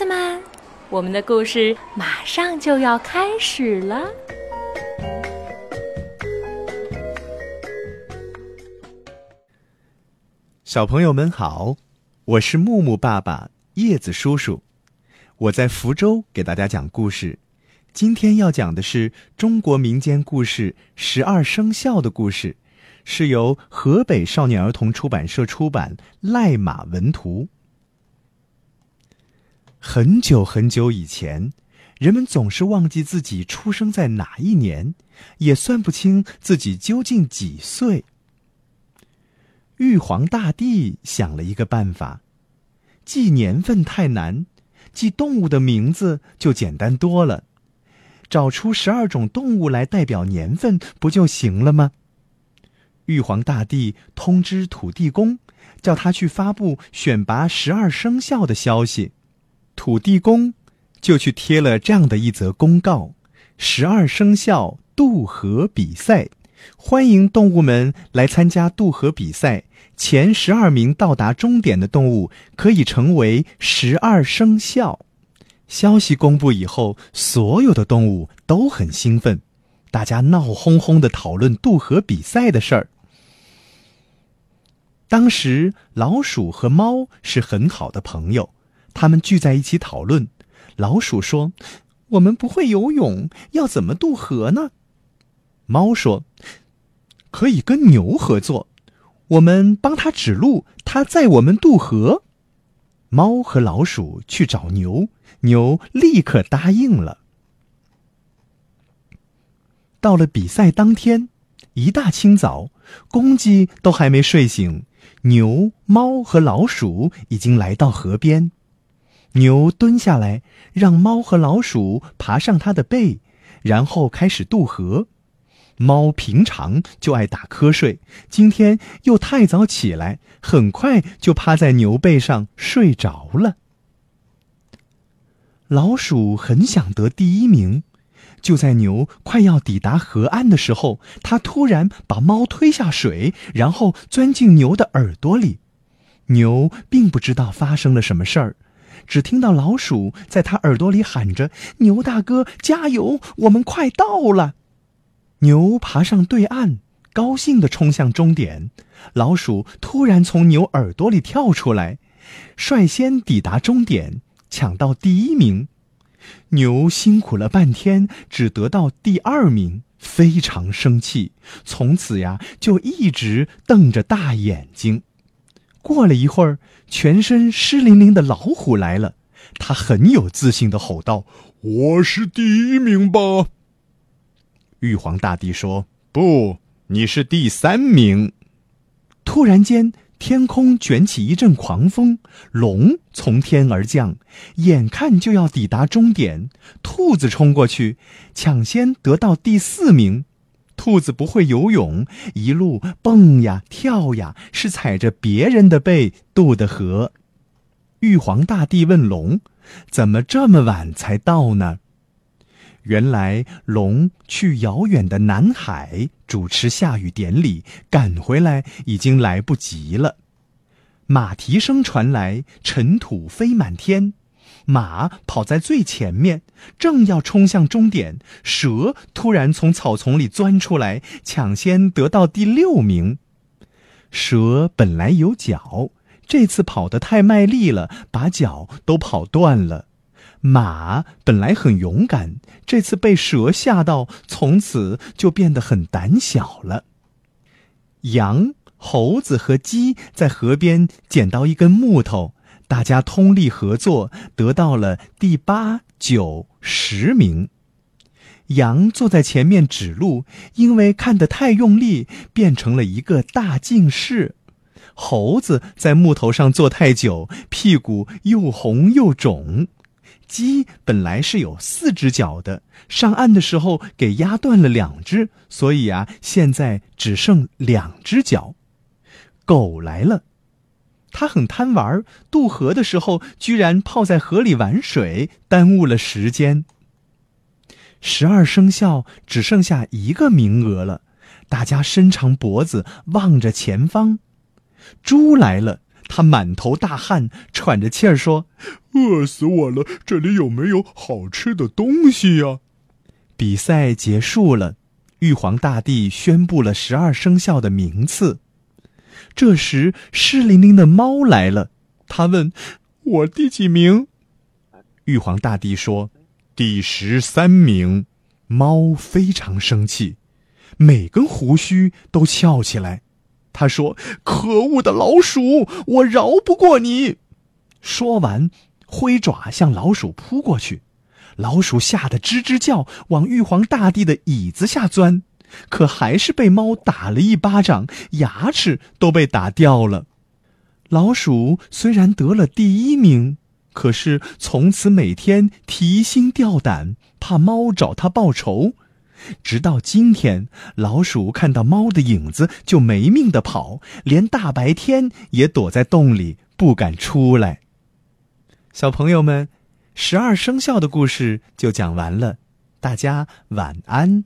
子们，我们的故事马上就要开始了。小朋友们好，我是木木爸爸、叶子叔叔，我在福州给大家讲故事。今天要讲的是中国民间故事《十二生肖》的故事，是由河北少年儿童出版社出版，赖马文图。很久很久以前，人们总是忘记自己出生在哪一年，也算不清自己究竟几岁。玉皇大帝想了一个办法，记年份太难，记动物的名字就简单多了。找出十二种动物来代表年份，不就行了吗？玉皇大帝通知土地公，叫他去发布选拔十二生肖的消息。土地公就去贴了这样的一则公告：十二生肖渡河比赛，欢迎动物们来参加渡河比赛。前十二名到达终点的动物可以成为十二生肖。消息公布以后，所有的动物都很兴奋，大家闹哄哄的讨论渡河比赛的事儿。当时，老鼠和猫是很好的朋友，他们聚在一起讨论。老鼠说：“我们不会游泳，要怎么渡河呢？”猫说：“可以跟牛合作，我们帮他指路，他载我们渡河。”猫和老鼠去找牛，牛立刻答应了。到了比赛当天，一大清早，公鸡都还没睡醒，牛、猫和老鼠已经来到河边。牛蹲下来，让猫和老鼠爬上它的背，然后开始渡河。猫平常就爱打瞌睡，今天又太早起来，很快就趴在牛背上睡着了。老鼠很想得第一名，就在牛快要抵达河岸的时候，它突然把猫推下水，然后钻进牛的耳朵里。牛并不知道发生了什么事儿，只听到老鼠在他耳朵里喊着：“牛大哥，加油！我们快到了。”牛爬上对岸，高兴地冲向终点。老鼠突然从牛耳朵里跳出来，率先抵达终点，抢到第一名。牛辛苦了半天，只得到第二名，非常生气。从此呀，就一直瞪着大眼睛。过了一会儿，全身湿淋淋的老虎来了，他很有自信地吼道：“我是第一名吧！”玉皇大帝说：“不，你是第三名。”突然间，天空卷起一阵狂风，龙从天而降，眼看就要抵达终点。兔子冲过去，抢先得到第四名。兔子不会游泳，一路蹦呀跳呀，是踩着别人的背渡的河。玉皇大帝问龙：“怎么这么晚才到呢？”原来龙去遥远的南海主持下雨典礼，赶回来已经来不及了。马蹄声传来，尘土飞满天，马跑在最前面，正要冲向终点，蛇突然从草丛里钻出来，抢先得到第六名。蛇本来有脚，这次跑得太卖力了，把脚都跑断了。马本来很勇敢，这次被蛇吓到，从此就变得很胆小了。羊、猴子和鸡在河边捡到一根木头，大家通力合作，得到了第八、九、十名。羊坐在前面指路，因为看得太用力，变成了一个大近视。猴子在木头上坐太久，屁股又红又肿。鸡本来是有四只脚的，上岸的时候给压断了两只，所以啊，现在只剩两只脚。狗来了，他很贪玩，渡河的时候居然泡在河里玩水，耽误了时间。十二生肖只剩下一个名额了，大家伸长脖子望着前方。猪来了。他满头大汗，喘着气儿说：“饿死我了！这里有没有好吃的东西呀？”比赛结束了，玉皇大帝宣布了十二生肖的名次。这时，湿淋淋的猫来了，他问：“我第几名？”玉皇大帝说：“第十三名。”猫非常生气，每根胡须都翘起来。他说：“可恶的老鼠，我饶不过你！”说完，挥爪向老鼠扑过去。老鼠吓得吱吱叫，往玉皇大帝的椅子下钻，可还是被猫打了一巴掌，牙齿都被打掉了。老鼠虽然得了第一名，可是从此每天提心吊胆，怕猫找它报仇。直到今天，老鼠看到猫的影子就没命的跑，连大白天也躲在洞里不敢出来。小朋友们，十二生肖的故事就讲完了，大家晚安。